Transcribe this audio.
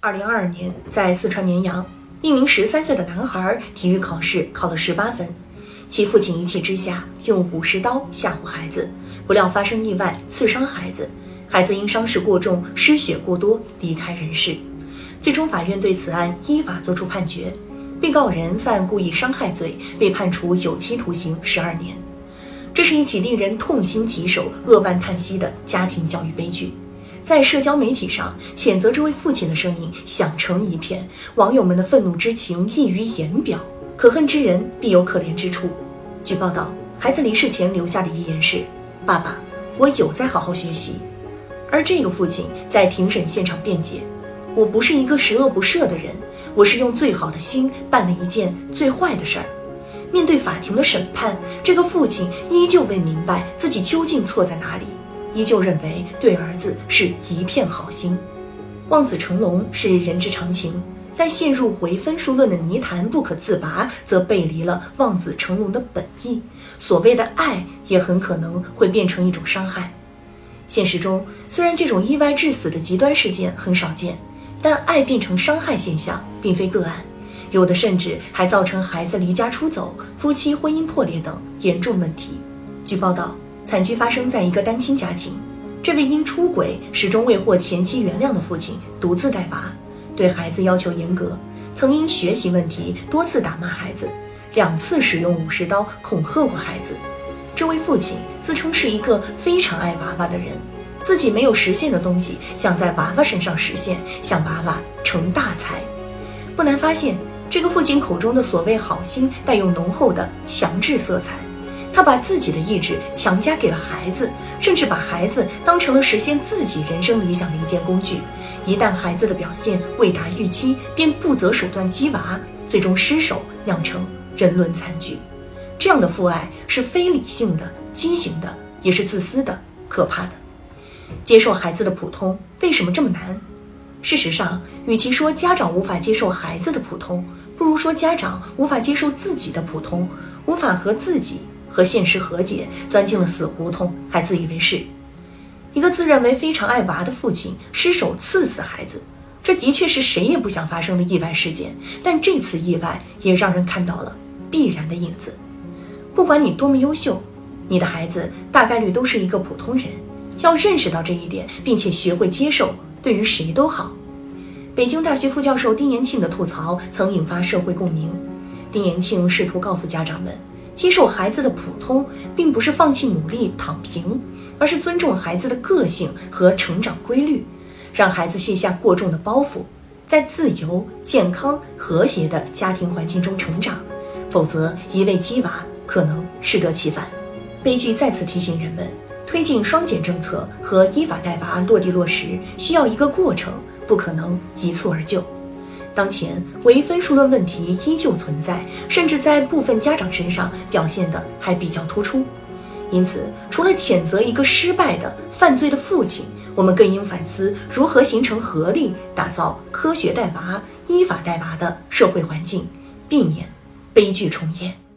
二零二二年，在四川绵阳，一名十三岁的男孩体育考试考了十八分，其父亲一气之下用武士刀吓唬孩子，不料发生意外，刺伤孩子，孩子因伤势过重、失血过多离开人世。最终，法院对此案依法作出判决，被告人犯故意伤害罪，被判处有期徒刑十二年。这是一起令人痛心疾首、扼腕叹息的家庭教育悲剧。在社交媒体上，谴责这位父亲的声音响成一片，网友们的愤怒之情溢于言表。可恨之人必有可怜之处。据报道，孩子离世前留下的遗言是：“爸爸，我有在好好学习。”而这个父亲在庭审现场辩解：“我不是一个十恶不赦的人，我是用最好的心办了一件最坏的事儿。”面对法庭的审判，这个父亲依旧未明白自己究竟错在哪里。依旧认为对儿子是一片好心，望子成龙是人之常情，但陷入唯分数论的泥潭不可自拔，则背离了望子成龙的本意。所谓的爱，也很可能会变成一种伤害。现实中，虽然这种意外致死的极端事件很少见，但爱变成伤害现象并非个案，有的甚至还造成孩子离家出走、夫妻婚姻破裂等严重问题。据报道。惨剧发生在一个单亲家庭，这位因出轨始终未获前妻原谅的父亲独自带娃，对孩子要求严格，曾因学习问题多次打骂孩子，两次使用武士刀恐吓过孩子。这位父亲自称是一个非常爱娃娃的人，自己没有实现的东西想在娃娃身上实现，向娃娃成大才。不难发现，这个父亲口中的所谓好心带有浓厚的强制色彩。他把自己的意志强加给了孩子，甚至把孩子当成了实现自己人生理想的一件工具。一旦孩子的表现未达预期，便不择手段激娃，最终失手酿成人伦惨剧。这样的父爱是非理性的、畸形的，也是自私的、可怕的。接受孩子的普通为什么这么难？事实上，与其说家长无法接受孩子的普通，不如说家长无法接受自己的普通，无法和自己。和现实和解，钻进了死胡同，还自以为是。一个自认为非常爱娃的父亲失手刺死孩子，这的确是谁也不想发生的意外事件。但这次意外也让人看到了必然的影子。不管你多么优秀，你的孩子大概率都是一个普通人。要认识到这一点，并且学会接受，对于谁都好。北京大学副教授丁延庆的吐槽曾引发社会共鸣。丁延庆试图告诉家长们。接受孩子的普通，并不是放弃努力躺平，而是尊重孩子的个性和成长规律，让孩子卸下过重的包袱，在自由、健康、和谐的家庭环境中成长。否则，一味鸡娃可能适得其反。悲剧再次提醒人们，推进双减政策和依法带娃落地落实需要一个过程，不可能一蹴而就。当前唯分数论问题依旧存在，甚至在部分家长身上表现的还比较突出。因此，除了谴责一个失败的犯罪的父亲，我们更应反思如何形成合力打造科学带娃、依法带娃的社会环境，避免悲剧重演。